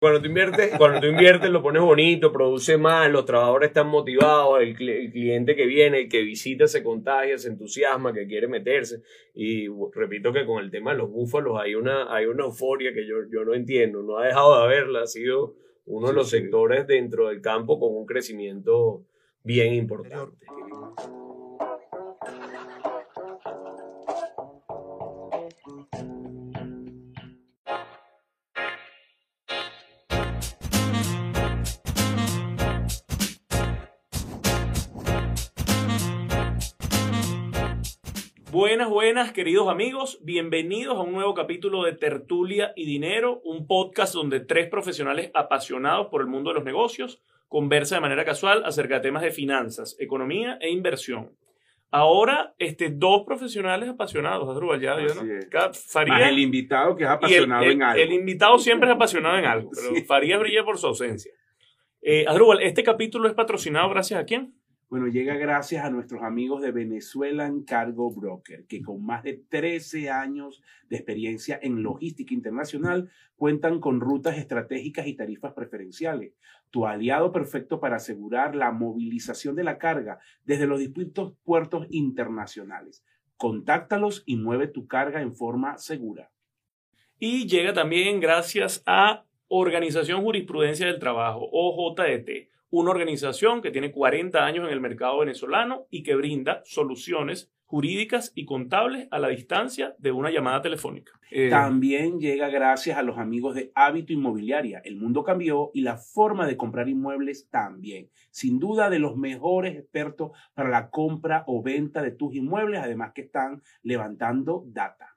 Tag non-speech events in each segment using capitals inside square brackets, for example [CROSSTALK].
Cuando tú inviertes, cuando tú inviertes lo pones bonito, produce más, los trabajadores están motivados, el, cli- el cliente que viene, el que visita se contagia, se entusiasma, que quiere meterse. Y repito que con el tema de los búfalos hay una, hay una euforia que yo, yo no entiendo, no ha dejado de haberla, ha sido uno de los sí. sectores dentro del campo con un crecimiento bien importante. Buenas, buenas, queridos amigos. Bienvenidos a un nuevo capítulo de Tertulia y Dinero, un podcast donde tres profesionales apasionados por el mundo de los negocios conversan de manera casual acerca de temas de finanzas, economía e inversión. Ahora, este, dos profesionales apasionados, Adrúbal, ya, Así ¿no? es. Faría Más el invitado que es el, apasionado el- en algo. el invitado siempre es apasionado en algo, [LAUGHS] pero Sí. Faría brilla por su ausencia. Eh, Adrúbal, este capítulo es patrocinado gracias a quién? Bueno, llega gracias a nuestros amigos de Venezuelan Cargo Broker, que con más de 13 años de experiencia en logística internacional cuentan con rutas estratégicas y tarifas preferenciales. Tu aliado perfecto para asegurar la movilización de la carga desde los distintos puertos internacionales. Contáctalos y mueve tu carga en forma segura. Y llega también gracias a Organización Jurisprudencia del Trabajo, OJDT, una organización que tiene 40 años en el mercado venezolano y que brinda soluciones jurídicas y contables a la distancia de una llamada telefónica. Eh, También llega gracias a los amigos de Hábito Inmobiliaria. El mundo cambió y la forma de comprar inmuebles también. Sin duda de los mejores expertos para la compra o venta de tus inmuebles, además que están levantando data.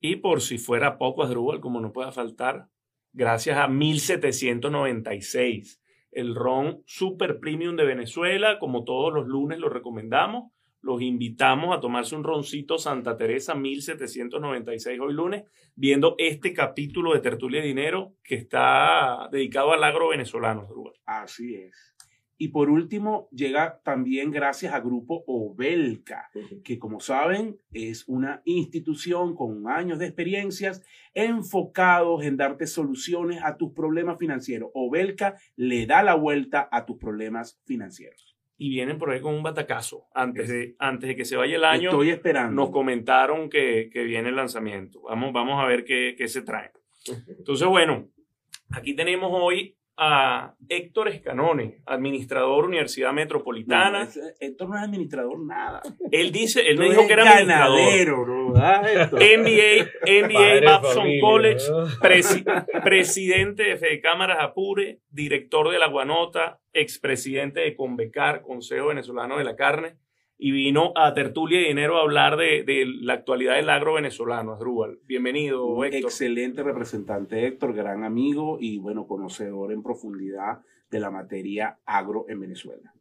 y por si fuera poco, Asdrúbal, como no pueda faltar, gracias a 1796, el ron Super Premium de Venezuela, como todos los lunes lo recomendamos. Los invitamos a tomarse un roncito Santa Teresa 1796 hoy lunes, viendo este capítulo de Tertulia de Dinero que está dedicado al agro venezolano. Así es. Y por último, llega también gracias a Grupo Obelca, que como saben es una institución con años de experiencias enfocados en darte soluciones a tus problemas financieros. Obelca le da la vuelta a tus problemas financieros. Y vienen por ahí con un batacazo. Antes de, antes de que se vaya el año, Estoy esperando. nos comentaron que, que viene el lanzamiento. Vamos, vamos a ver qué, qué se trae. Entonces, bueno, aquí tenemos hoy a Héctor Escanone, administrador Universidad Metropolitana. No, ese- Héctor no es administrador nada. él dice, él me No dijo es que era administrador. ganadero, ¿no? Héctor. MBA, MBA Babson familia, College, ¿no? presi- presidente de Fede Cámaras Apure, director de La Guanota, expresidente de Convecar, Consejo Venezolano de la Carne, y vino a Tertulia y Dinero a hablar de, de la actualidad del agro venezolano, Asdrúbal. Bienvenido, Un Héctor. excelente representante, Héctor, gran amigo y bueno, conocedor en profundidad de la materia agro en Venezuela.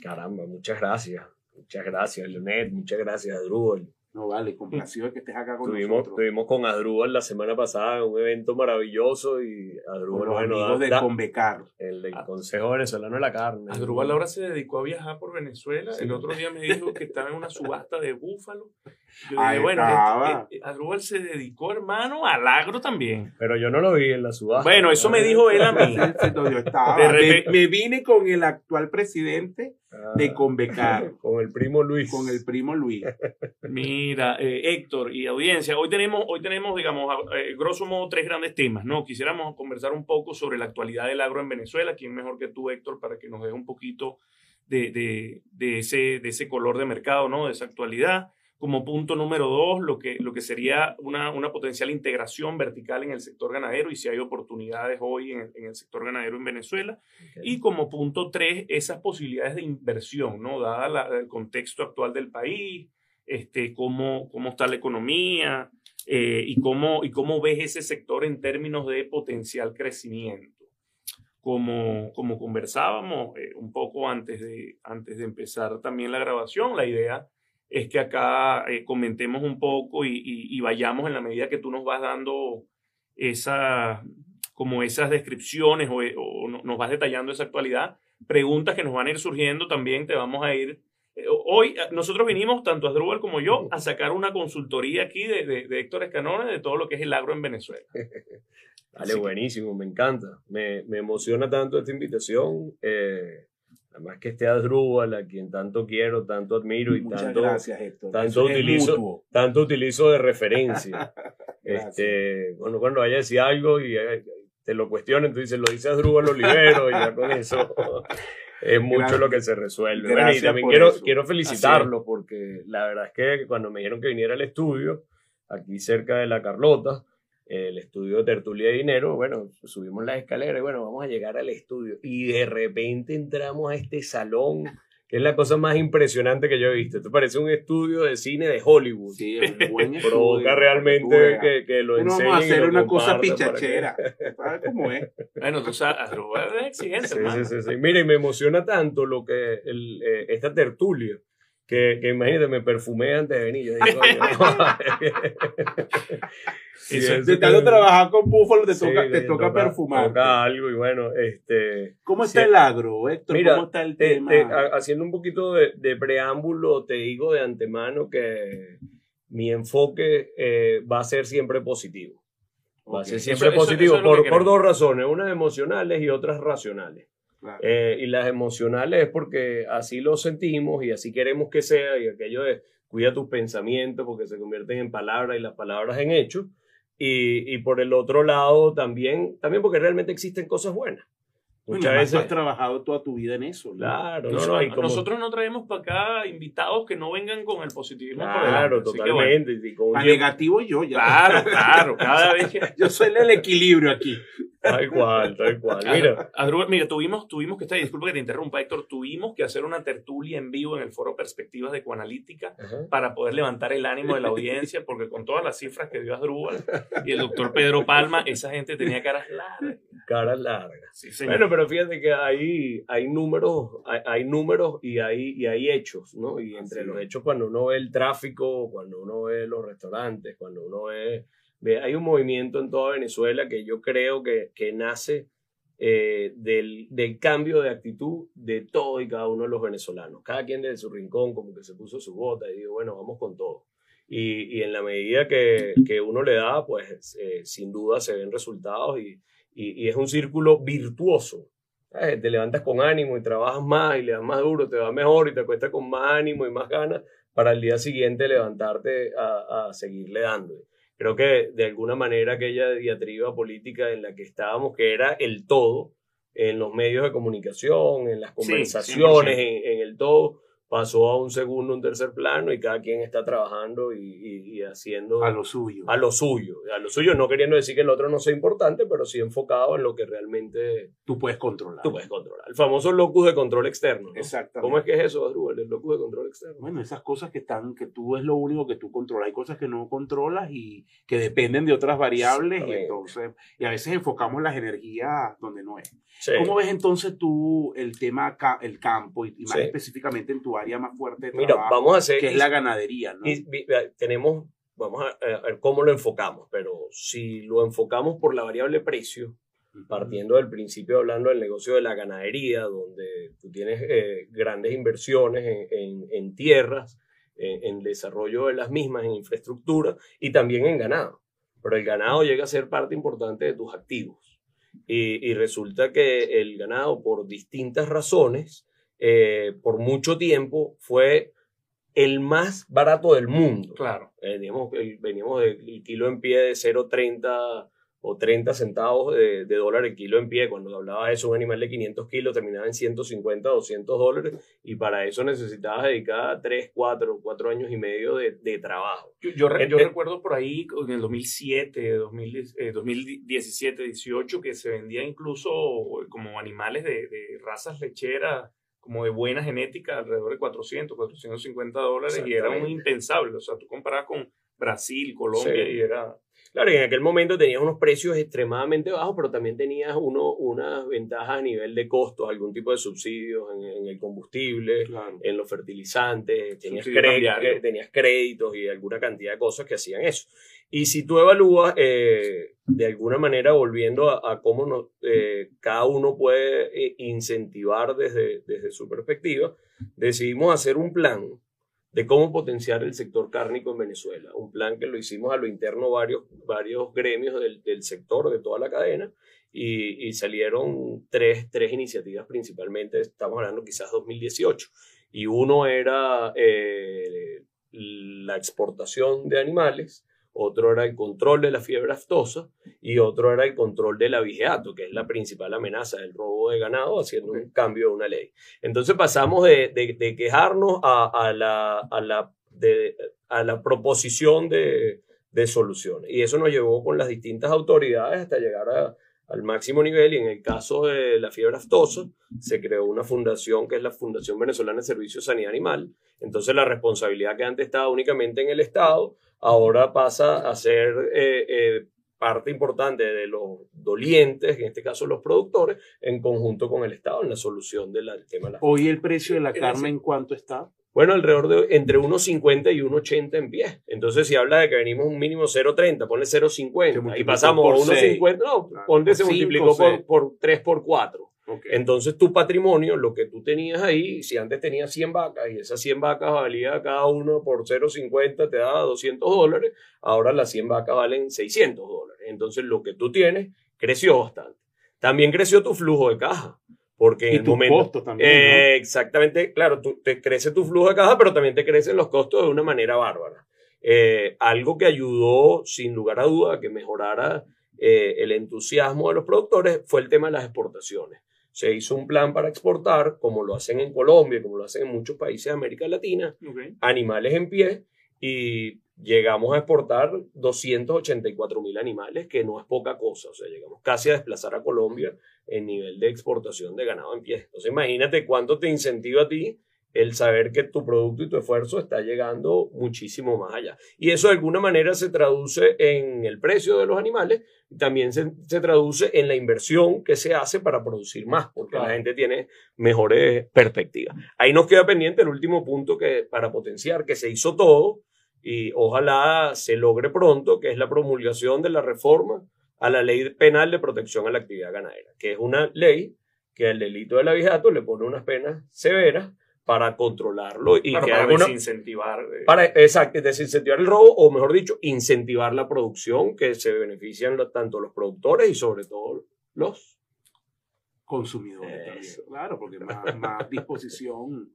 Caramba, muchas gracias. Muchas gracias, Leonet. Muchas gracias, Adrúbal. No vale, [LAUGHS] complacido de que estés acá con Estuvimos, nosotros. estuvimos con Adrúbal la semana pasada en un evento maravilloso y Adrúbal, los bueno, amigos da- de da- Convecar. el del Ah. Consejo Venezolano de la Carne. Asdrúbal ahora se dedicó a viajar por Venezuela. Sí. El otro día me dijo que estaba en una subasta de búfalo. Yo Ahí dije, bueno, este- eh, Asdrúbal se dedicó, hermano, al agro también. Pero yo no lo vi en la subasta. Bueno, eso me dijo él a mí. [LAUGHS] Yo estaba. De Me- repente- me, vine con el actual presidente Ah, de Convecar, [LAUGHS] Con el primo Luis. con el primo Luis. Mira, eh, Héctor y audiencia, hoy tenemos, hoy tenemos, digamos, eh, grosso modo tres grandes temas, ¿no? Quisiéramos conversar un poco sobre la actualidad del agro en Venezuela. ¿Quién mejor que tú, Héctor, para que nos dé un poquito de, de- de ese, de ese color de mercado, ¿no? De esa actualidad. Como punto número dos, lo que, lo que sería una, una potencial integración vertical en el sector ganadero y si hay oportunidades hoy en el, en el sector ganadero en Venezuela. Y como punto tres, esas posibilidades de inversión, ¿no? Dada la- el contexto actual del país, este, cómo, cómo está la economía eh, y, cómo, y cómo ves ese sector en términos de potencial crecimiento. Como, como conversábamos eh, un poco antes de, antes de empezar también la grabación, la idea es que acá eh, comentemos un poco y, y- y vayamos en la medida que tú nos vas dando esa, como esas descripciones o, o no- nos vas detallando esa actualidad, preguntas que nos van a ir surgiendo también, te vamos a ir. eh, Hoy eh, nosotros vinimos, tanto Asdrúbal como yo, a sacar una consultoría aquí de, de, de Héctor Escanone de todo lo que es el agro en Venezuela. [LAUGHS] Dale, buenísimo, me encanta. Me, me, emociona tanto esta invitación. Eh, además que esté Adrúbal, a quien tanto quiero, tanto admiro y Muchas tanto, gracias, Héctor. tanto utilizo, tanto utilizo de referencia. [LAUGHS] este, bueno, cuando vaya a decir algo y eh, te lo cuestionen, tú dices, lo dice Adrúbal Olivero y ya con eso [LAUGHS] es mucho lo que se resuelve. y también quiero, quiero felicitarlo porque la verdad es que cuando me dijeron que viniera al estudio, aquí cerca de la Carlota, el estudio de Tertulia de Dinero, bueno, subimos la escalera y bueno, vamos a llegar al estudio. Y de repente entramos a este salón, que es la cosa más impresionante que yo he visto. Esto parece un estudio de cine de Hollywood. Sí, es buen [LAUGHS] Provoca realmente que, que, lo enseñen. Vamos a hacer una cosa pichachera. ¿Sabes [LAUGHS] cómo es? Bueno, tú sabes, es exigente, sí, sí, sí, sí. Mire, me emociona tanto lo que el, eh, esta tertulia que, que, imagínate, me perfumé antes de venir. Yo digo, si de tanto trabajar con Búfalo, te toca, te toca, perfumar. Toca algo y bueno, este... ¿Cómo está el agro, Héctor? Mira, ¿Cómo está el te, tema? Te, haciendo un poquito de, de, preámbulo, te digo de antemano que mi enfoque eh, va a ser siempre positivo. Va a ser siempre Eso- eso- positivo eso por, por dos razones, unas emocionales y otras racionales. Claro. Eh, y las emocionales es porque así lo sentimos y así queremos que sea, y aquello de cuida tus pensamientos porque se convierten en palabras y las palabras en hechos. Y, y por el otro lado también, también porque realmente existen cosas buenas. Bueno, Muchas tú veces. has trabajado toda tu vida en eso. ¿no? Claro, no, Entonces, no, y como- Nosotros no traemos para acá invitados que no vengan con el positivismo Claro, bueno, totalmente. y con A negativo yo ya. Claro, claro, cada vez que... [LAUGHS] Yo soy el equilibrio aquí. Tal cual, tal cual. Mira, mira, tuvimos, tuvimos que estar, disculpa que te interrumpa, Héctor, tuvimos que hacer una tertulia en vivo en el foro Perspectivas de Coanalítica para poder levantar el ánimo de la audiencia, porque con todas las cifras que dio Adrúbal y el doctor Pedro Palma, esa gente tenía caras largas. caras largas. Sí, señor. Bueno, pero fíjate que hay, hay números, hay, hay números y hay, y hay hechos, ¿no? Y entre Así los hechos, cuando uno ve el tráfico, cuando uno ve los restaurantes, cuando uno ve hay un movimiento en toda Venezuela que yo creo que, que nace eh, del, del cambio de actitud de todo y cada uno de los venezolanos. Cada quien desde su rincón como que se puso su bota y digo, bueno, vamos con todo. Y, y en la medida que, que uno le da, pues eh, sin duda se ven resultados y, y, es un círculo virtuoso. Eh, Te levantas con ánimo y trabajas más y le das más duro, te va mejor y te acuestas con más ánimo y más ganas para el día siguiente levantarte a, a seguirle dando. Creo que de alguna manera aquella diatriba política en la que estábamos, que era el todo, en los medios de comunicación, en las conversaciones, 100%. en, en el todo, pasó a un segundo, un tercer plano y cada quien está trabajando y, y- y haciendo A lo suyo. a lo suyo. A lo suyo, no queriendo decir que el otro no sea importante, pero sí enfocado en lo que realmente Tú puedes controlar. tú puedes controlar. El famoso locus de control externo. ¿no? Exactamente. ¿Cómo es que es eso, Adrúbal? El locus de control externo. Bueno, esas cosas que están, que tú es lo único que tú controlas. Hay cosas que no controlas y que dependen de otras variables y entonces, y a veces enfocamos las energías donde no es. Sí. ¿Cómo ves entonces tú el tema, el campo y, y más Sí. específicamente en tu área más fuerte de Mira, vamos a hacer. que es la ganadería, ¿no? y- y- tenemos, vamos a, a ver cómo lo enfocamos, pero si lo enfocamos por la variable precio, partiendo del principio hablando del negocio de la ganadería, donde tú tienes eh, grandes inversiones en, en- en tierras, en, en desarrollo de las mismas, en infraestructura y también en ganado. Pero el ganado llega a ser parte importante de tus activos. Y, y resulta que el ganado, por distintas razones, eh, por mucho tiempo fue el más barato del mundo. Claro. Eh, digamos, el- veníamos del kilo en pie de 0,30 o 30 centavos de, de dólar el kilo en pie. Cuando hablaba de eso, un animal de 500 kilos terminaba en 150, 200 dólares y para eso necesitabas dedicar 3, 4, 4 años y medio de, de trabajo. Yo, yo, En- yo en- recuerdo por ahí en el 2007, 2000, eh, 2017, 18, que se vendía incluso como animales de, de razas lecheras, como de buena genética, alrededor de 400, 450 dólares, y era un impensable. O sea, tú comparabas con Brasil, Colombia, Sí. y era... Claro, en aquel momento tenías unos precios extremadamente bajos, pero también tenías uno, unas ventajas a nivel de costos, algún tipo de subsidios en, en el combustible, Claro. en los fertilizantes, tenías, crédito- cambiario. tenías créditos y alguna cantidad de cosas que hacían eso. Y si tú evalúas, eh, de alguna manera, volviendo a, a cómo nos, eh, cada uno puede eh, incentivar desde, desde su perspectiva, decidimos hacer un plan de cómo potenciar el sector cárnico en Venezuela. Un plan que lo hicimos a lo interno varios, varios gremios del, del sector, de toda la cadena, y, y salieron tres, tres, iniciativas principalmente, estamos hablando quizás 2018, y uno era eh, la exportación de animales, otro era el control de la fiebre aftosa y otro era el control del abigeato, que es la principal amenaza del robo de ganado, haciendo un cambio de una ley. Entonces pasamos de, de, de quejarnos a, a, la, a, la, de, a la proposición de, de soluciones. Y eso nos llevó con las distintas autoridades hasta llegar a, al máximo nivel y en el caso de la fiebre aftosa se creó una fundación que es la Fundación Venezolana de Servicios de Sanidad Animal. Entonces la responsabilidad que antes estaba únicamente en el Estado ahora pasa a ser eh, eh, parte importante de los dolientes, en este caso los productores, en conjunto con el Estado en la solución del tema. De la Hoy el precio de la carne en cuánto está? Bueno, alrededor de entre 1.50 y 1.80 en pie. Entonces, si habla de que venimos un mínimo 0.30, ponle 0.50 y pasamos a 1.50, no, claro. ponle se multiplicó por, por 3 por 4. Okay. Entonces, tu patrimonio, lo que tú tenías ahí, si antes tenías 100 vacas y esas 100 vacas valía cada uno por 0.50, te daba 200 dólares, ahora las 100 vacas valen 600 dólares. Entonces, lo que tú tienes creció bastante. También creció tu flujo de caja. Porque y en el momento. Costos también, eh, ¿no? Exactamente, claro, tú, te crece tu flujo de caja, pero también te crecen los costos de una manera bárbara. Eh, algo que ayudó, sin lugar a duda, a que mejorara eh, el entusiasmo de los productores fue el tema de las exportaciones. Se hizo un plan para exportar, como lo hacen en Colombia, como lo hacen en muchos países de América Latina, Okay. animales en pie y llegamos a exportar 284 mil animales, que no es poca cosa. O sea, llegamos casi a desplazar a Colombia en nivel de exportación de ganado en pie. Entonces, imagínate cuánto te incentiva a ti el saber que tu producto y tu esfuerzo está llegando muchísimo más allá. Y eso de alguna manera se traduce en el precio de los animales y también se, se traduce en la inversión que se hace para producir más, porque claro. la gente tiene mejores perspectivas. Ahí nos queda pendiente el último punto que para potenciar que se hizo todo y ojalá se logre pronto, que es la promulgación de la reforma a la ley penal de protección a la actividad ganadera, que es una ley que al delito del abigeato le pone unas penas severas para controlarlo y claro, que para alguna, desincentivar eh. para exacto, desincentivar el robo o mejor dicho incentivar la producción que se benefician tanto los productores y sobre todo los consumidores también. claro porque más, más disposición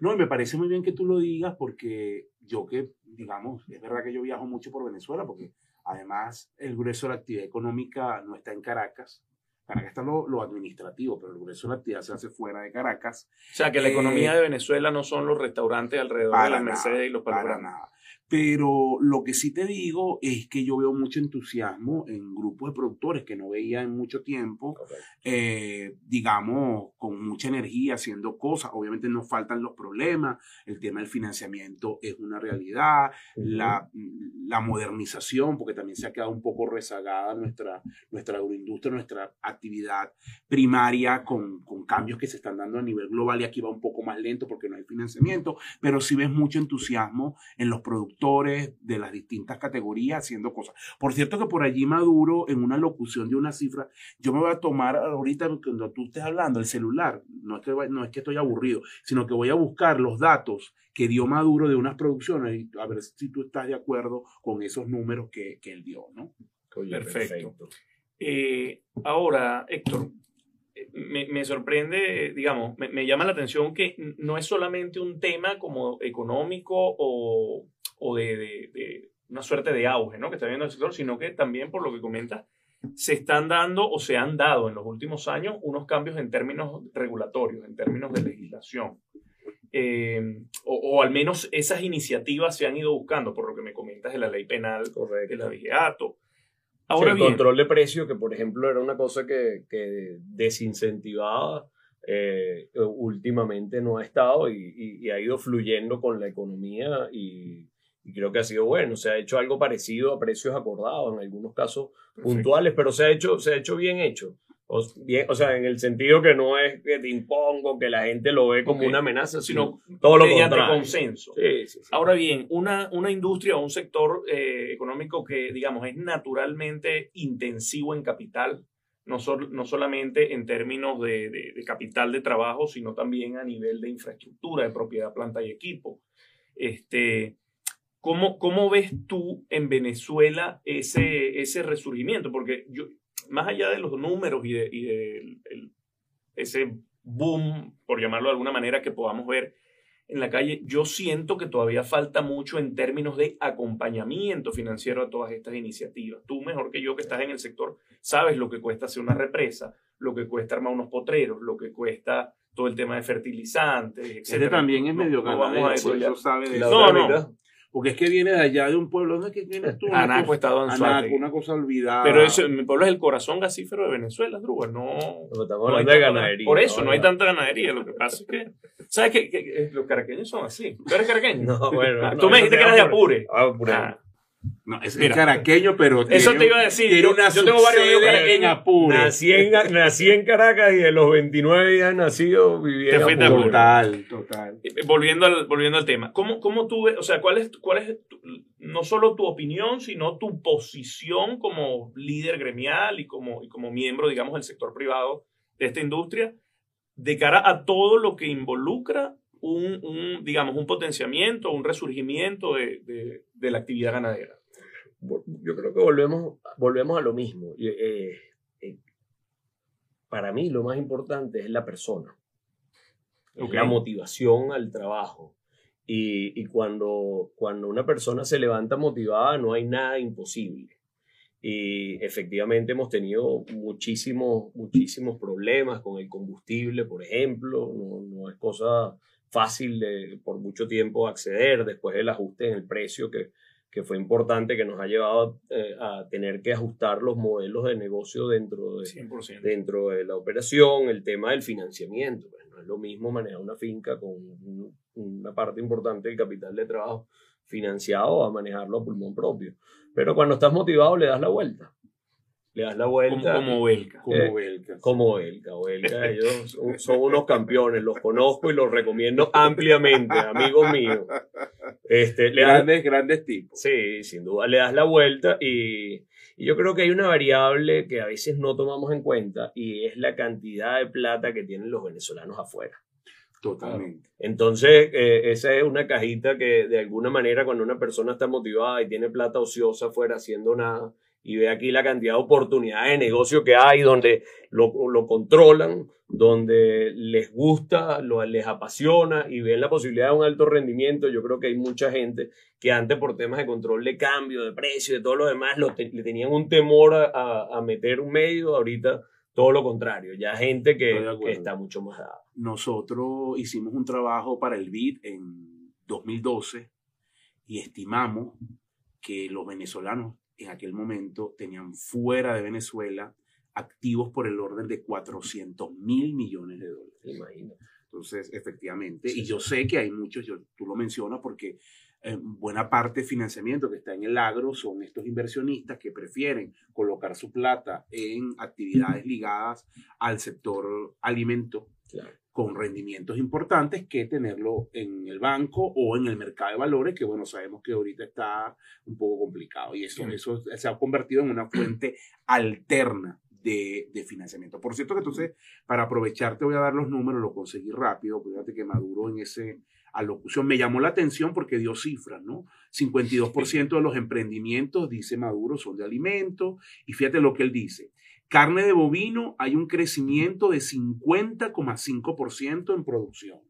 no y me parece muy bien que tú lo digas porque yo que digamos es verdad que yo viajo mucho por Venezuela porque además el grueso de la actividad económica no está en Caracas Caracas está lo, lo, administrativo, pero el grueso de la actividad se hace fuera de Caracas. O sea, que la eh, economía de Venezuela no son los restaurantes alrededor de la Mercedes y los Para nada. Pero lo que sí te digo es que yo veo mucho entusiasmo en grupos de productores que no veía en mucho tiempo, eh, digamos, con mucha energía haciendo cosas. Obviamente nos faltan los problemas, el tema del financiamiento es una realidad, uh -huh. la, la, modernización, porque también se ha quedado un poco rezagada nuestra, nuestra agroindustria, nuestra actividad primaria con, con cambios que se están dando a nivel global y aquí va un poco más lento porque no hay financiamiento, pero sí ves mucho entusiasmo en los productores de las distintas categorías haciendo cosas. Por cierto que por allí Maduro, en una locución de una cifra, yo me voy a tomar ahorita cuando tú estés hablando, el celular, no es que, no es que estoy aburrido, sino que voy a buscar los datos que dio Maduro de unas producciones y a ver si tú estás de acuerdo con esos números que, que él dio, ¿no? Oye, perfecto. perfecto. Eh, ahora, Héctor, me, me, sorprende, digamos, me, me, llama la atención que no es solamente un tema como económico o, o de, de, de, una suerte de auge ¿no? que está viendo el sector, sino que también, por lo que comentas, se están dando o se han dado en los últimos años unos cambios en términos regulatorios, en términos de legislación. Eh, o, o, al menos esas iniciativas se han ido buscando, por lo que me comentas de la ley penal, Correcto. de la vigiato. Ahora sí, el bien, control de precio, que por ejemplo era una cosa que, que desincentivaba, eh, últimamente no ha estado y, y, y, ha ido fluyendo con la economía y, y, creo que ha sido bueno. Se ha hecho algo parecido a precios acordados, en algunos casos Perfecto. puntuales, pero se ha hecho, se ha hecho bien hecho. O, bien, o sea, en el sentido que no es que te impongo, que la gente lo ve como okay. una amenaza, sino todo lo contrario. consenso. Sí, sí, sí. Ahora bien, una, una industria o un sector eh, económico que, digamos, es naturalmente intensivo en capital, no, so, no solamente en términos de, de, de, capital de trabajo, sino también a nivel de infraestructura, de propiedad, planta y equipo. Este, ¿cómo, ¿Cómo ves tú en Venezuela ese, ese resurgimiento? Porque yo, más allá de los números y de, y de el- ese boom, por llamarlo de alguna manera, que podamos ver en la calle, yo siento que todavía falta mucho en términos de acompañamiento financiero a todas estas iniciativas. Tú, mejor que yo que estás en el sector, sabes lo que cuesta hacer una represa, lo que cuesta armar unos potreros, lo que cuesta todo el tema de fertilizantes, etc. Este también es medio no vamos a eso eso sabe de. No, no. Porque es que viene de allá de un pueblo, ¿dónde es que vienes tú? Una Anaco, cosa- estado en Anaco, Suárez. una cosa olvidada. Pero eso, mi pueblo es el corazón gasífero de Venezuela, Druga. No, No, estamos no hay hablando de ganadería. Por eso, no hay tanta ganadería. Lo que pasa es que, ¿sabes qué? Que- que los caraqueños son así. ¿Tú eres caraqueño? [LAUGHS] No, bueno. Ah, no, tú me dijiste no que eras de apures. Apure. Ah, Apure. Ah, No, es, Mira. caraqueño, pero Eso te iba a decir. Tiene Yo- una yo tengo varios amigos caraqueños. en Apure. Nací en, nací en Caracas y de los 29 días nacido viví en Apure. Total, total. Volviendo al, volviendo al tema, ¿cómo, cómo tú ves, o sea, cuál es, cuál es tu- no solo tu opinión, sino tu posición como líder gremial y como, y como miembro, digamos, del sector privado de esta industria, de cara a todo lo que involucra un, un, digamos, un potenciamiento, un resurgimiento de, de- de la actividad ganadera? yo creo que volvemos, volvemos a lo mismo. Eh, eh, para mí lo más importante es la persona, Es Ok. la motivación al trabajo. Y, y cuando, cuando una persona se levanta motivada no hay nada imposible. Y efectivamente hemos tenido muchísimos, muchísimos problemas con el combustible, por ejemplo. No, no es cosa fácil de por mucho tiempo acceder después del ajuste en el precio que, que fue importante, que nos ha llevado eh, a tener que ajustar los modelos de negocio dentro de, 100%. dentro de la operación, el tema del financiamiento. Pues no es lo mismo manejar una finca con un- una parte importante del capital de trabajo financiado a manejarlo a pulmón propio. Pero cuando estás motivado le das la vuelta. Le das la vuelta. como Belka. Como Eh, Belka. Como Elka, o Elka, ellos son, son unos campeones, los conozco y los recomiendo [LAUGHS] ampliamente, amigos míos. Este, le das- Grandes, grandes tipos. Sí, sin duda le das la vuelta y, y yo creo que hay una variable que a veces no tomamos en cuenta y es la cantidad de plata que tienen los venezolanos afuera. Totalmente. Entonces, eh, esa es una cajita que de alguna manera cuando una persona está motivada y tiene plata ociosa afuera haciendo nada y ve aquí la cantidad de oportunidades de negocio que hay donde lo, lo controlan, donde les gusta, lo, les apasiona y ven la posibilidad de un alto rendimiento, yo creo que hay mucha gente que antes por temas de control de cambio, de precio, de todo lo demás, lo te- le tenían un temor a, a- a meter un medio, ahorita todo lo contrario, ya gente que, que está mucho más dada. Nosotros hicimos un trabajo para el BID en 2012 y estimamos que los venezolanos en aquel momento tenían fuera de Venezuela activos por el orden de 400 mil millones de dólares. Imagínate. Entonces, efectivamente, Sí, y sí. yo sé que hay muchos, yo, tú lo mencionas porque eh, buena parte del financiamiento que está en el agro son estos inversionistas que prefieren colocar su plata en actividades ligadas al sector alimento Claro. Con rendimientos importantes que tenerlo en el banco o en el mercado de valores, que bueno, sabemos que ahorita está un poco complicado y eso, Sí. eso se ha convertido en una fuente alterna de, de financiamiento. Por cierto que entonces, para aprovechar, te voy a dar los números, lo conseguí rápido, fíjate que Maduro en ese alocución me llamó la atención porque dio cifras, ¿no? 52% de los emprendimientos, dice Maduro, son de alimentos y fíjate lo que él dice. Carne de bovino, hay un crecimiento de 50,5% en producción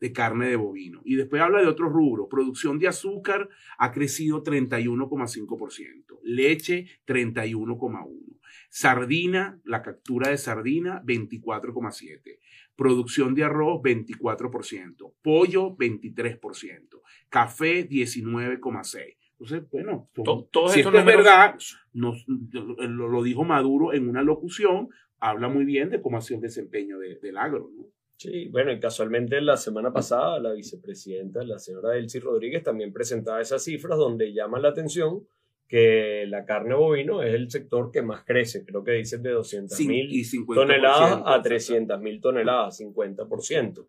de carne de bovino. Y después habla de otros rubros. Producción de azúcar ha crecido 31,5%. Leche, 31,1%. Sardina, la captura de sardina, 24,7%. Producción de arroz, 24%. Pollo, 23%. Café, 19,6%. Entonces, bueno, son- To- todos si esto es números- verdad, nos- lo, lo dijo Maduro en una locución, habla muy bien de cómo ha sido el desempeño de- del agro. ¿no? Sí, bueno, y casualmente la semana pasada la vicepresidenta, la señora Elsie Rodríguez, también presentaba esas cifras donde llama la atención que la carne bovino es el sector que más crece, creo que dicen de 200 Cin- mil y 50%, toneladas a exacto. 300 mil toneladas, 50%.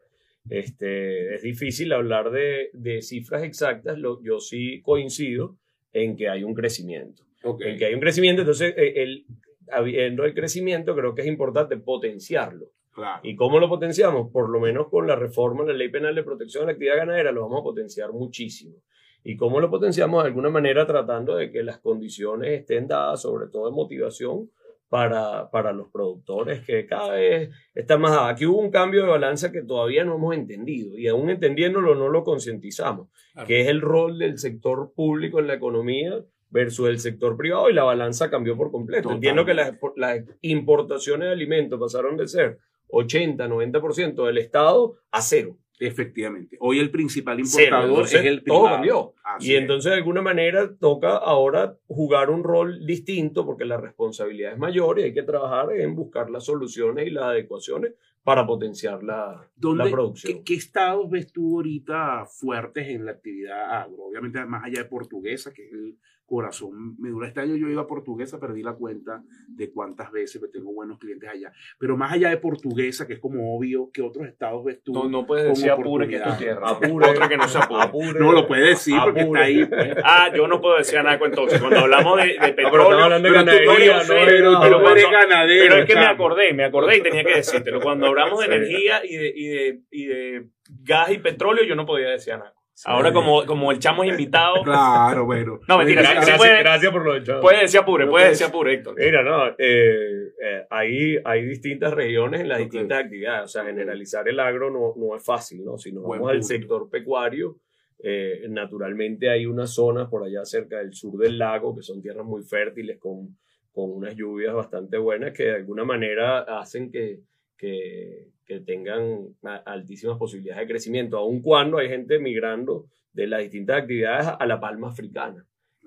Este, es difícil hablar de, de cifras exactas, lo, yo sí coincido en que hay un crecimiento. En que hay un crecimiento, entonces, eh, el, habiendo el crecimiento, creo que es importante potenciarlo. Claro. ¿Y cómo lo potenciamos? Por lo menos con la reforma de la ley penal de protección de la actividad ganadera lo vamos a potenciar muchísimo. ¿Y cómo lo potenciamos? De alguna manera tratando de que las condiciones estén dadas, sobre todo de motivación, para, para los productores, que cada vez está más dada. Aquí hubo un cambio de balanza que todavía no hemos entendido y aún entendiéndolo no lo concientizamos, Claro. que es el rol del sector público en la economía versus el sector privado y la balanza cambió por completo. Entiendo que las, las importaciones de alimentos pasaron de ser 80, 90% del Estado a cero. Efectivamente. Hoy el principal importador es el todo privado. cambió. Así Y es. entonces de alguna manera toca ahora jugar un rol distinto porque la responsabilidad es mayor y hay que trabajar en buscar las soluciones y las adecuaciones para potenciar la, ¿Dónde- la producción. ¿qué, qué estados ves tú ahorita fuertes en la actividad agro? Obviamente, más allá de Portuguesa, que es el corazón medular. Este año yo iba a Portuguesa, perdí la cuenta de cuántas veces, porque tengo buenos clientes allá. Pero más allá de Portuguesa, que es como obvio, ¿qué otros estados ves tú? No, no puedes decir apure que es tu tierra. Apure. Otra que no se apure. Apure. No, lo puedes decir porque está ahí. pues. Ah, yo no puedo decir anaco entonces. Cuando hablamos de, de pero petróleo. estamos hablando de pero tú no no pero- Pero tú pero no eres cuando- ganadero. Pero es que me acordé, me acordé y tenía que decírtelo. Cuando hablamos de [LAUGHS] energía y de, y, de, y de gas y petróleo, yo no podía decir anaco. Ahora, como, como el chamo es invitado, [LAUGHS] Claro, bueno. No, mentira, sí Gracias, puede- gracias por lo dicho. puedes decir apure, puedes. decir apure, Héctor. Mira, no, eh, eh, hay, hay distintas regiones en las distintas actividades. O sea, generalizar el agro no, no es fácil, ¿no? Si nos Buen vamos al sector pecuario, eh, naturalmente hay unas zonas por allá cerca del sur del lago que son tierras muy fértiles con, con unas lluvias bastante buenas que de alguna manera hacen que, que, que tengan altísimas posibilidades de crecimiento, aun cuando hay gente migrando de las distintas actividades a la palma africana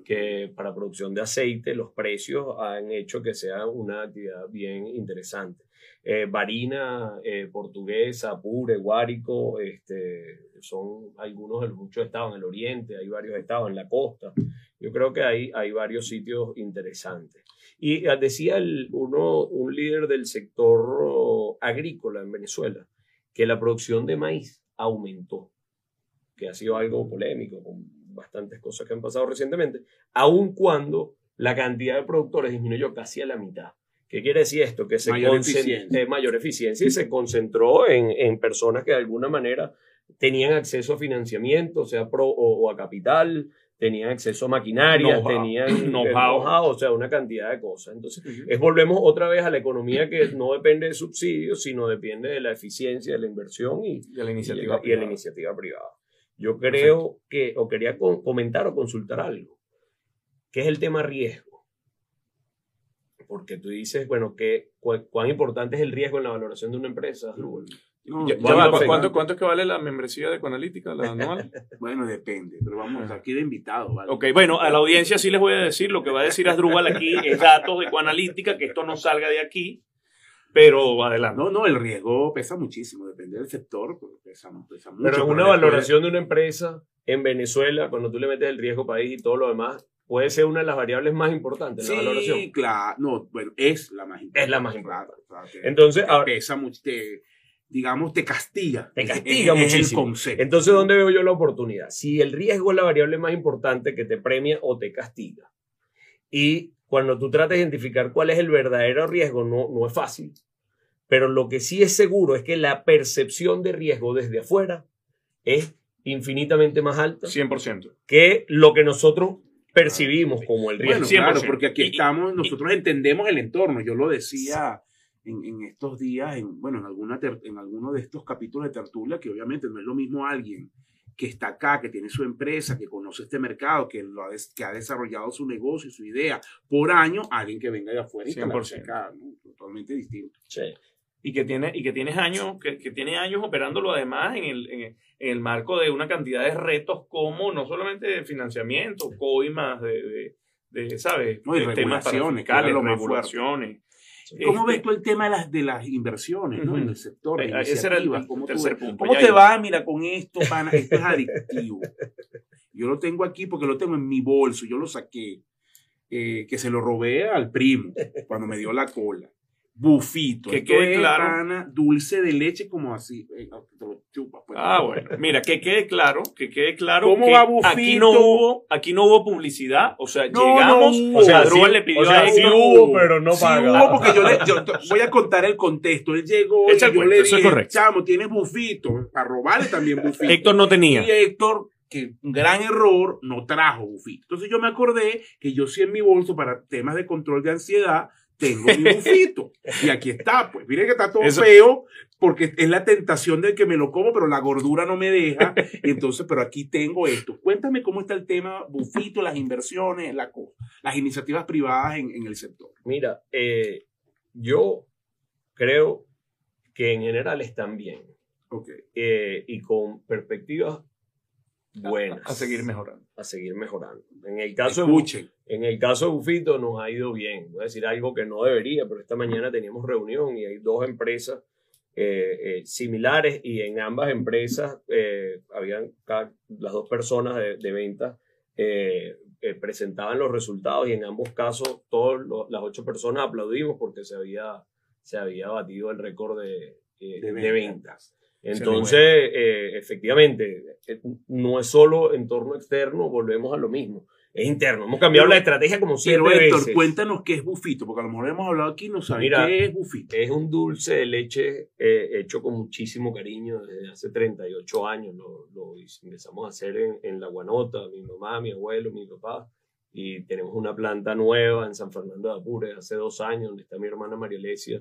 que para producción de aceite los precios han hecho que sea una actividad bien interesante. Eh, Barina, eh, Portuguesa, Apure, Guárico, este, son algunos de los muchos estados en el oriente, hay varios estados en la costa. Yo creo que hay, hay varios sitios interesantes. Y eh, decía el- uno, un líder del sector oh, agrícola en Venezuela que la producción de maíz aumentó, que ha sido algo polémico, con bastantes cosas que han pasado recientemente, aun cuando la cantidad de productores disminuyó casi a la mitad. ¿Qué quiere decir esto? Que se Mayor eficiencia. eh, mayor eficiencia y se concentró en, en personas que de alguna manera tenían acceso a financiamiento, sea, pro, o, o a capital, tenían acceso a maquinaria, tenían [CLEARS THROAT] Know-how. o sea, una cantidad de cosas. Entonces, es volvemos otra vez a la economía que no depende de subsidios, sino depende de la eficiencia de la inversión y, De la y, iniciativa y de la privada. iniciativa privada. Yo creo que, o quería co- comentar o consultar algo, que es el tema riesgo. Porque tú dices, bueno, que, cu- ¿cuán importante es el riesgo en la valoración de una empresa? Rubén? No, Ya- ya ¿Cuánto va? ¿cuánto, cuánto es que vale la membresía de Ecoanalítica, la anual? [LAUGHS] Bueno, depende, pero vamos aquí de invitados, ¿vale? Ok, bueno, a la audiencia sí les voy a decir, lo que va a decir Asdrúbal aquí es datos de Ecoanalítica, que esto no salga de aquí, pero adelante. No, no, el riesgo pesa muchísimo, depende del sector, pero pesa, pesa mucho. Pero en una valoración de una empresa en Venezuela, cuando tú le metes el riesgo país y todo lo demás, puede ser una de las variables más importantes en la valoración. Sí, claro, no, bueno, es la más importante. Es la más importante. que- Entonces, que ahora- pesa mucho, te, digamos, te castiga. Te castiga es- es muchísimo. el concepto. Entonces, ¿dónde veo yo la oportunidad? Si el riesgo es la variable más importante que te premia o te castiga, y cuando tú tratas de identificar cuál es el verdadero riesgo, no, no es fácil, pero lo que sí es seguro es que la percepción de riesgo desde afuera es infinitamente más alta 100%. que lo que nosotros percibimos como el riesgo. Bueno, 100%. claro, porque aquí estamos, nosotros entendemos el entorno. Yo lo decía en, en estos días, en, bueno, en, alguna ter- en alguno de estos capítulos de tertulia, que obviamente no es lo mismo alguien que está acá, que tiene su empresa, que conoce este mercado, que, lo ha, que ha desarrollado su negocio y su idea por año, a alguien que venga de afuera y 100%. instalarse acá, ¿no? Totalmente distinto. Sí. y que tiene y que tienes años que, que tiene años operándolo además en el, en, el- marco de una cantidad de retos como no solamente de financiamiento coimas de, de, de, sabes No, y de temas regulaciones, que lo más fuerte. regulaciones ¿Cómo Este, ves tú el tema de las, de las inversiones en el sector? de Eh, ese era el? ¿Cómo, tercer punto, ¿Cómo te va? Mira, con esto, pana, esto es adictivo. Yo lo tengo aquí porque lo tengo en mi bolso, yo lo saqué, eh, que se lo robé al primo cuando me dio la cola. Bufito. Que quede claro. pana, dulce de leche como así. Eh, no, te lo chupas, pues. Ah, bueno. Mira, que quede claro, que quede claro ¿Cómo que va Bufito? aquí no hubo, aquí no hubo publicidad, o sea, No, llegamos, no o sea, sí- le pidió o sea, a sí hubo, pero no sí paga. hubo, porque yo le yo voy a contar el contexto. Él llegó Echa y yo cuento, le eso es dije, chamo, tienes bufito. Para robarle también bufito. Héctor no tenía. Y Héctor, que un gran error, no trajo bufito. Entonces yo me acordé que yo sí en mi bolso para temas de control de ansiedad tengo mi bufito. y aquí está, pues. Miren que está todo Eso- feo porque es la tentación del que me lo como, pero la gordura no me deja. Y [LAUGHS] entonces, pero aquí tengo esto. Cuéntame cómo está el tema bufito, las inversiones, la las iniciativas privadas en, en el sector. Mira, eh, yo creo que en general están bien Ok. eh, y con perspectivas buenas. A seguir mejorando. A seguir mejorando. En el caso de Escuchen. En el caso de Bufito nos ha ido bien. Voy a decir algo que no debería, pero esta mañana teníamos reunión y hay dos empresas eh, eh, similares y en ambas empresas eh, habían las dos personas de, de venta eh, eh, presentaban los resultados y en ambos casos todas las ocho personas aplaudimos porque se había, se había batido el récord de, eh, De de ventas. ventas. Entonces, eh, efectivamente, eh, no es solo entorno externo, volvemos a lo mismo. Es interno. Hemos cambiado Pero- la estrategia como siete Pero Héctor, veces. cuéntanos qué es bufito, porque a lo mejor hemos hablado aquí y no saben Mira, qué es bufito. Es un dulce de leche eh, hecho con muchísimo cariño desde hace 38 años. Lo, lo empezamos a hacer en, en La Guanota, mi mamá, mi abuelo, mi papá. Y tenemos una planta nueva en San Fernando de Apure hace dos años, donde está mi hermana María Alesia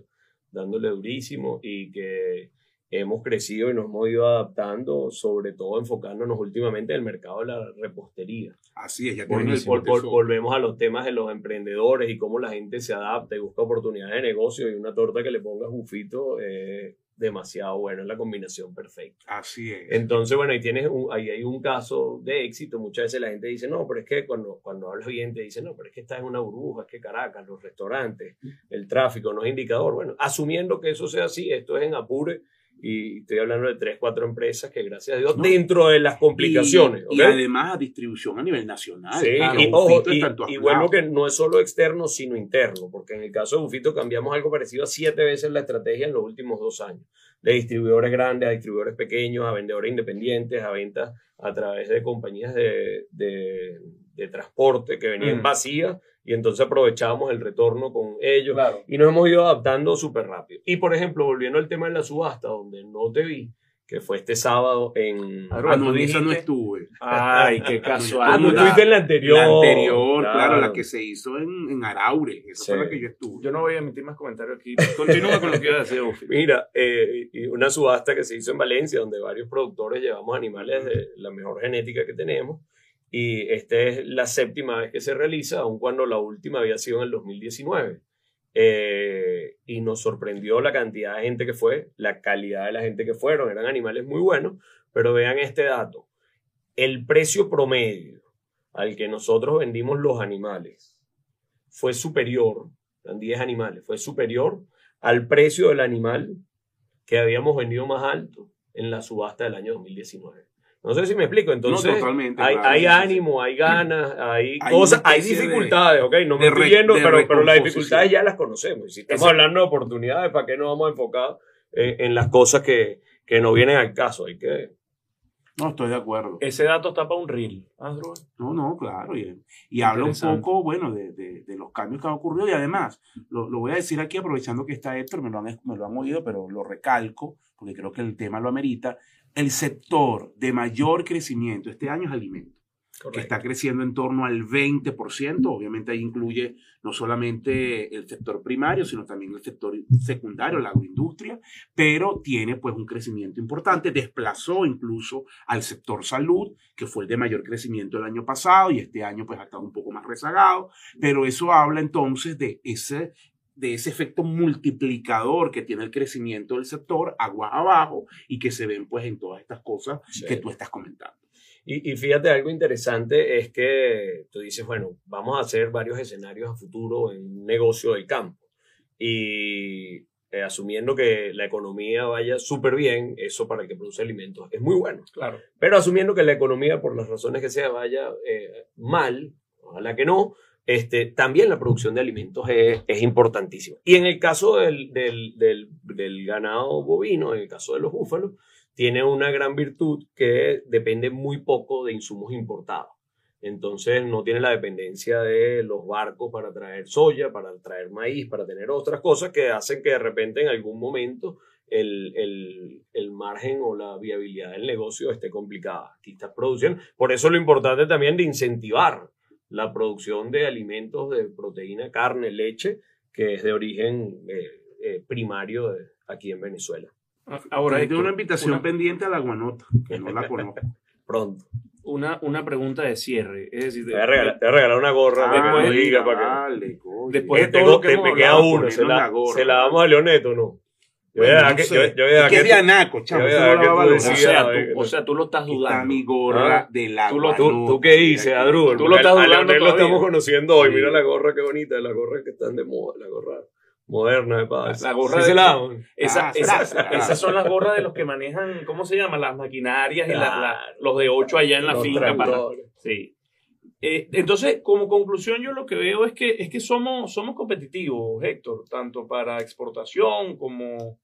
dándole durísimo y que hemos crecido y nos hemos ido adaptando, sobre todo enfocándonos últimamente en el mercado de la repostería. Así es, ya vol- vol- portafolio. volvemos a los temas de los emprendedores y cómo la gente se adapta y busca oportunidades de negocio y una torta que le pongas bufito eh, demasiado bueno, es la combinación perfecta. Así es. Entonces, bueno, ahí, tienes un, ahí hay un caso de éxito. Muchas veces la gente dice, no, pero es que cuando, cuando hablas bien te dicen, no, pero es que estás en una burbuja, es que Caracas, los restaurantes, el tráfico no es indicador. Bueno, asumiendo que eso sea así, esto es en Apure y estoy hablando de tres, cuatro empresas que gracias a Dios, No. dentro de las complicaciones. Y, además a distribución a nivel nacional. Sí, Claro, y, ojo, y, lados. que no es solo externo, sino interno, porque en el caso de Bufito cambiamos algo parecido a siete veces la estrategia en los últimos dos años, de distribuidores grandes a distribuidores pequeños, a vendedores independientes, a ventas a través de compañías de, de- de transporte que venían Mm. vacías y entonces aprovechábamos el retorno con ellos Claro. y nos hemos ido adaptando súper rápido. Y por ejemplo, volviendo al tema de la subasta, donde no te vi, que fue este sábado en... Ah, no, esa no estuve. Ay, qué [LAUGHS] Ah, casual. tú la- estuviste en la anterior. La anterior, claro, claro. la que se hizo en, en Araure. Esa Sí. fue la que yo estuve. Yo no voy a emitir más comentarios aquí. Continúa con lo que iba a decir. Mira, eh, una subasta que se hizo en Valencia, donde varios productores llevamos animales de la mejor genética que tenemos. Y esta es la séptima vez que se realiza, aun cuando la última había sido en el 2019. Eh, y nos sorprendió la cantidad de gente que fue, la calidad de la gente que fueron. Eran animales muy buenos, pero vean este dato. El precio promedio al que nosotros vendimos los animales fue superior, eran 10 animales, fue superior al precio del animal que habíamos vendido más alto en la subasta del año 2019. No sé si me explico. Entonces, no, totalmente. hay, claro, hay sí, sí. ánimo, hay ganas, hay, Hay cosas, hay especie de- dificultades, ¿ok? No me estoy yendo, pero, pero las dificultades ya las conocemos. Y si estamos Exacto. hablando de oportunidades, ¿para qué nos vamos a enfocar en, en las cosas que, que no vienen al caso? Hay que... No, estoy de acuerdo. Ese dato está para un reel. ¿Ah? No, no, claro. Y, y habla un poco, bueno, de, de- de los cambios que han ocurrido. Y además, lo, lo voy a decir aquí, aprovechando que está Héctor, me lo, han, me lo han oído, pero lo recalco, porque creo que el tema lo amerita. El sector de mayor crecimiento este año es alimento. que está creciendo en torno al 20%. Obviamente ahí incluye no solamente el sector primario, sino también el sector secundario, la agroindustria, pero tiene pues un crecimiento importante. Desplazó incluso al sector salud, que fue el de mayor crecimiento el año pasado y este año pues ha estado un poco más rezagado, pero eso habla entonces de ese de ese efecto multiplicador que tiene el crecimiento del sector aguas abajo y que se ven pues en todas estas cosas Sí. que tú estás comentando. Y, y fíjate, algo interesante es que tú dices, bueno, vamos a hacer varios escenarios a futuro en un negocio del campo. Y eh, asumiendo que la economía vaya súper bien, eso para el que produce alimentos es muy bueno. Claro. Pero asumiendo que la economía, por las razones que sea, vaya eh, mal, ojalá que no, este, también la producción de alimentos es, importantísima. Y en el caso del, ganado bovino, en el caso de los búfalos, tiene una gran virtud que depende muy poco de insumos importados. Entonces no tiene la dependencia de los barcos para traer soya, para traer maíz, para tener otras cosas que hacen que de repente en algún momento el, el, el, margen o la viabilidad del negocio esté complicada. Aquí estás produciendo. Por eso lo importante también de incentivar la producción de alimentos de proteína, carne, leche, que es de origen eh, eh, primario de, aquí en Venezuela. Ahora, hay una invitación una... pendiente a la guanota, que no la [LAUGHS] conozco. Pronto. Una, una pregunta de cierre. Es decir, te, voy a regalar, te voy a regalar una gorra Ah, para que me diga. Para que... Dale, coño. Después de Tengo- todo lo que te- hemos hablado, una. Se la, la gorra. se la damos a Leoneto, ¿no? Yo voy a Bueno, dejar no que, yo, yo de la o sea, tú, lo estás Está dudando. mi gorra Ah. del agua. Tú lo- ¿Tú, qué dices, Adrúbal? Tú lo estás dudando lo estamos conociendo hoy. Mira la gorra, qué bonita. La gorra que están de moda. La gorra moderna de paz. La gorra Sí de- la. Esa- Ah, esa- será. esas son las gorras de los que manejan, ¿cómo se llama? Las maquinarias y la- la- los de 8 allá en la finca. Para, sí. Eh, entonces, como conclusión, yo lo que veo es que, es que somos, somos competitivos, Héctor, tanto para exportación como,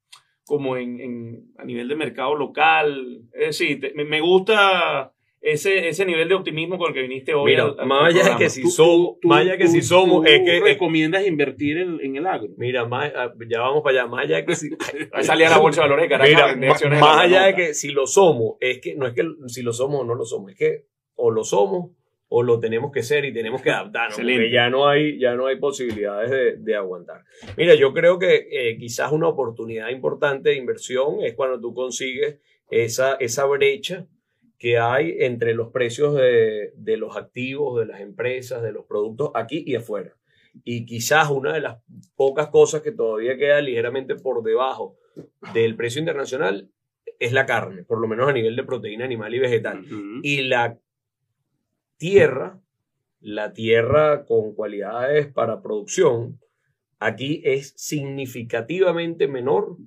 como en, en- a nivel de mercado local. Es decir, te- me, me gusta ese, ese nivel de optimismo con el que viniste hoy. Mira, al- al más allá de que si somos, tú- más allá que tú- si somos, es que, recomiendas invertir en, en el agro. mira, más, ah, ya vamos para allá, más allá de que si, [LAUGHS] Ahí salía la bolsa de valores de Caracas. Mira, más la allá de que si lo somos, es que no es que si lo somos o no lo somos, es que o lo somos o lo tenemos que ser y tenemos que adaptarnos, porque ya no hay, ya no hay posibilidades de, de aguantar. Mira, yo creo que eh, quizás una oportunidad importante de inversión es cuando tú consigues esa, esa brecha que hay entre los precios de, de los activos, de las empresas, de los productos aquí y afuera. Y quizás una de las pocas cosas que todavía queda ligeramente por debajo del precio internacional es la carne, por lo menos a nivel de proteína animal y vegetal. Ujú. Y la tierra, la tierra con cualidades para producción, aquí es significativamente menor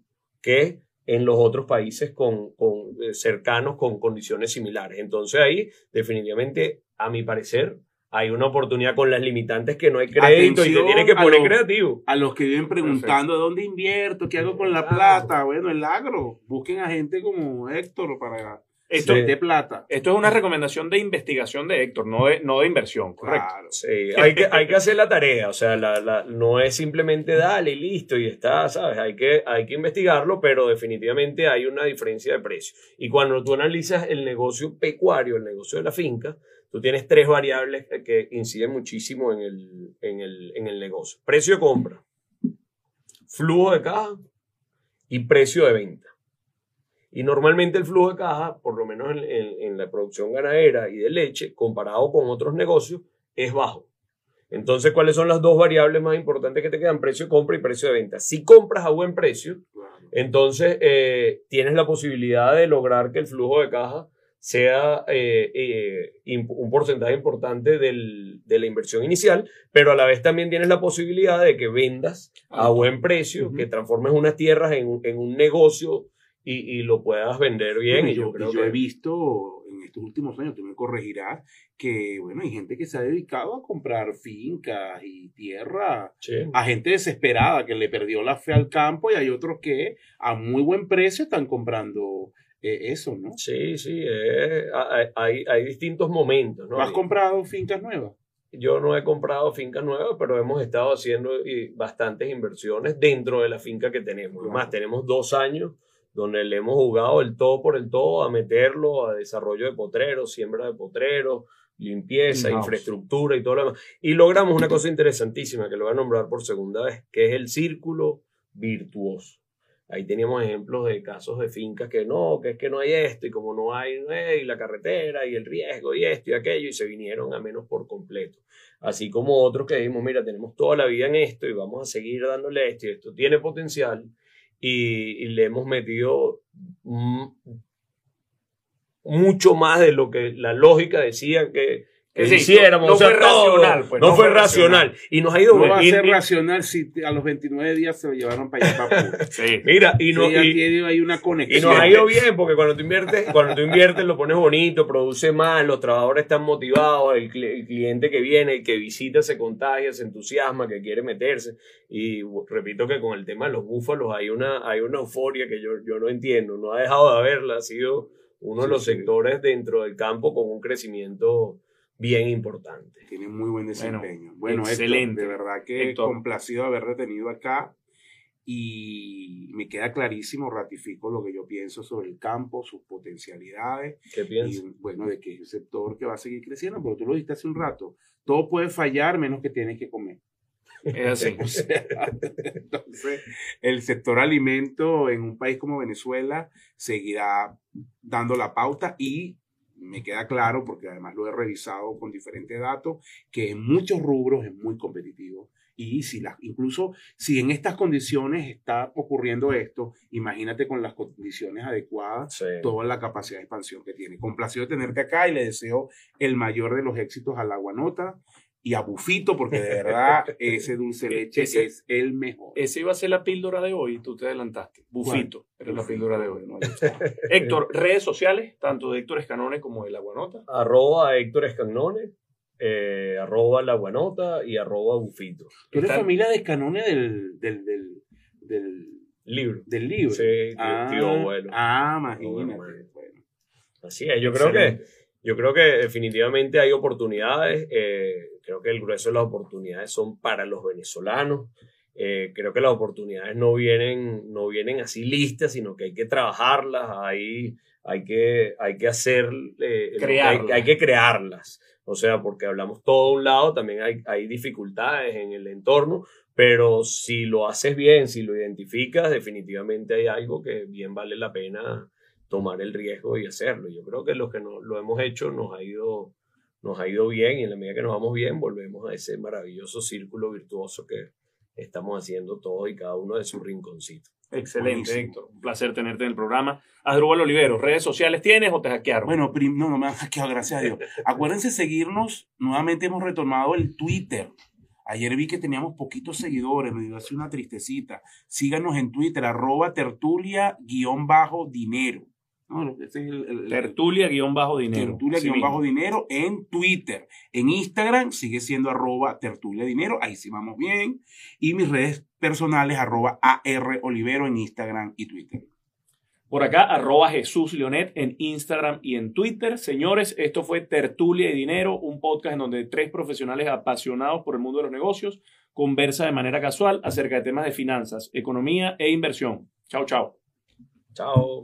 que en los otros países con, con, eh, cercanos con condiciones similares. Entonces ahí definitivamente, a mi parecer, hay una oportunidad con las limitantes que no hay crédito y te tienes que a poner los- creativo. A los que viven preguntando dónde invierto, qué hago con la plata. Bueno, el agro. Busquen a gente como Héctor para Esto, Sí. de plata. esto es una recomendación de investigación de Héctor, no de, no de inversión, correcto. Claro. Sí, hay que, hay que hacer la tarea, o sea, la, la- no es simplemente dale y listo y está, ¿sabes? Hay que, hay que investigarlo, pero definitivamente hay una diferencia de precio. Y cuando tú analizas el negocio pecuario, el negocio de la finca, tú tienes tres variables que- que inciden muchísimo en el, en el, en el negocio. Precio de compra, flujo de caja y precio de venta. Y normalmente el flujo de caja, por lo menos en, en- en la producción ganadera y de leche, comparado con otros negocios, es bajo. Entonces, ¿cuáles son las dos variables más importantes que te quedan? Precio de compra y precio de venta. Si compras a buen precio, entonces eh, tienes la posibilidad de lograr que el flujo de caja sea eh, eh, un porcentaje importante del- de la inversión inicial, pero a la vez también tienes la posibilidad de que vendas a buen precio, que transformes unas tierras en un negocio y, y lo puedas vender bien. Bueno, y yo, yo creo y yo que he visto en estos últimos años, tú me corregirás, que bueno, hay gente que se ha dedicado a comprar fincas y tierra sí. a gente desesperada que le perdió la fe al campo y hay otros que a muy buen precio están comprando eh, eso, ¿no? Sí, sí, eh, hay, hay- distintos momentos, ¿no? ¿Tú has comprado fincas nuevas? Yo no he comprado fincas nuevas, pero hemos estado haciendo bastantes inversiones dentro de la finca que tenemos. Claro. Además, tenemos dos años donde le hemos jugado el todo por el todo a meterlo a desarrollo de potreros, siembra de potreros, limpieza, infraestructura y todo lo demás. Y logramos una cosa interesantísima que lo voy a nombrar por segunda vez, que es el círculo virtuoso. Ahí teníamos ejemplos de casos de fincas que no, que es que no hay esto, y como no hay, no hay, y la carretera, y el riesgo, y esto y aquello, y se vinieron a menos por completo. Así como otros que dijimos, mira, tenemos toda la vida en esto y vamos a seguir dándole esto, y esto tiene potencial, y, le hemos metido mucho más de lo que la lógica decía que, que Sí, hiciéramos. no o sea, fue todo, racional, pues, no, no fue racional. Y nos ha ido No bien. va a Y- ser y- racional si a los 29 días se lo llevaron para allá para. [LAUGHS] Sí. Mira, y, no, Sí, y- tiene ahí una y conexión. nos ha ido bien porque cuando tú inviertes, cuando tú inviertes lo pones bonito, produce más, los trabajadores están motivados, el, cli- el cliente que viene, el que visita se contagia, se entusiasma, que quiere meterse. Y repito que con el tema de los búfalos hay una, hay una euforia que yo, yo no entiendo, no ha dejado de haberla, ha sido uno de los sí. sectores dentro del campo con un crecimiento bien importante. Tiene muy buen desempeño. Bueno, Héctor, excelente. de verdad que Héctor. complacido de haberte tenido acá y me queda clarísimo, ratifico lo que yo pienso sobre el campo, sus potencialidades ¿Qué piensas? y bueno, de que es un sector que va a seguir creciendo, pero tú lo dijiste hace un rato, todo puede fallar menos que tienes que comer. Es así. [LAUGHS] Entonces, el sector alimento en un país como Venezuela seguirá dando la pauta y me queda claro, porque además lo he revisado con diferentes datos, que en muchos rubros es muy competitivo. Y si las, incluso si en estas condiciones está ocurriendo esto, imagínate con las condiciones adecuadas Sí. toda la capacidad de expansión que tiene. Complacido de tenerte acá y le deseo el mayor de los éxitos a la Guanota y a Bufito, porque de verdad [LAUGHS] ese dulce leche Ese- es el mejor. Ese iba a ser la píldora de hoy y tú te adelantaste. Bufito, era la píldora de hoy. [LAUGHS] Héctor, redes sociales, tanto de Héctor Escanone como de La Guanota. Arroba Héctor Escagnone, eh, arroba La Guanota y arroba Bufito. Tú eres familia de Escanone del, del, del, del, Libro. del libro. Sí, tío, ah, tío abuelo. ah, imagínate. Bueno, Así es, yo creo que. Yo creo que definitivamente hay oportunidades. eh, creo que el grueso de las oportunidades son para los venezolanos. Eh, creo que las oportunidades no vienen, no vienen así listas, sino que hay que trabajarlas, hay, hay, que, hay que hacer, eh, hay, hay que crearlas. O sea, porque hablamos todo un lado, también hay, hay dificultades en el entorno, pero si lo haces bien, si lo identificas, definitivamente hay algo que bien vale la pena tomar el riesgo y hacerlo. Yo creo que los que no, lo hemos hecho nos ha ido nos ha ido bien y en la medida que nos vamos bien volvemos a ese maravilloso círculo virtuoso que estamos haciendo todos y cada uno de su rinconcito. Excelente, Buenísimo. Héctor. Un placer tenerte en el programa. Asdrúbal Olivero, ¿redes sociales tienes o te hackearon? Bueno, prim- no, no me han hackeado, gracias a Dios. [LAUGHS] Acuérdense seguirnos, nuevamente hemos retomado el Twitter. Ayer vi que teníamos poquitos seguidores, me dio así una tristecita. Síganos en Twitter, arroba tertulia-dinero. No, ese es el- Tertulia-dinero. tertulia Sí guion bajo mismo. dinero en Twitter. En Instagram sigue siendo arroba tertulia dinero, ahí sí vamos bien. Y mis redes personales arroba AR Olivero en Instagram y Twitter. Por acá, arroba Jesús Leonet en Instagram y en Twitter. Señores, esto fue Tertulia y Dinero, un podcast en donde tres profesionales apasionados por el mundo de los negocios conversan de manera casual acerca de temas de finanzas, economía e inversión. Chao, chao. Chao.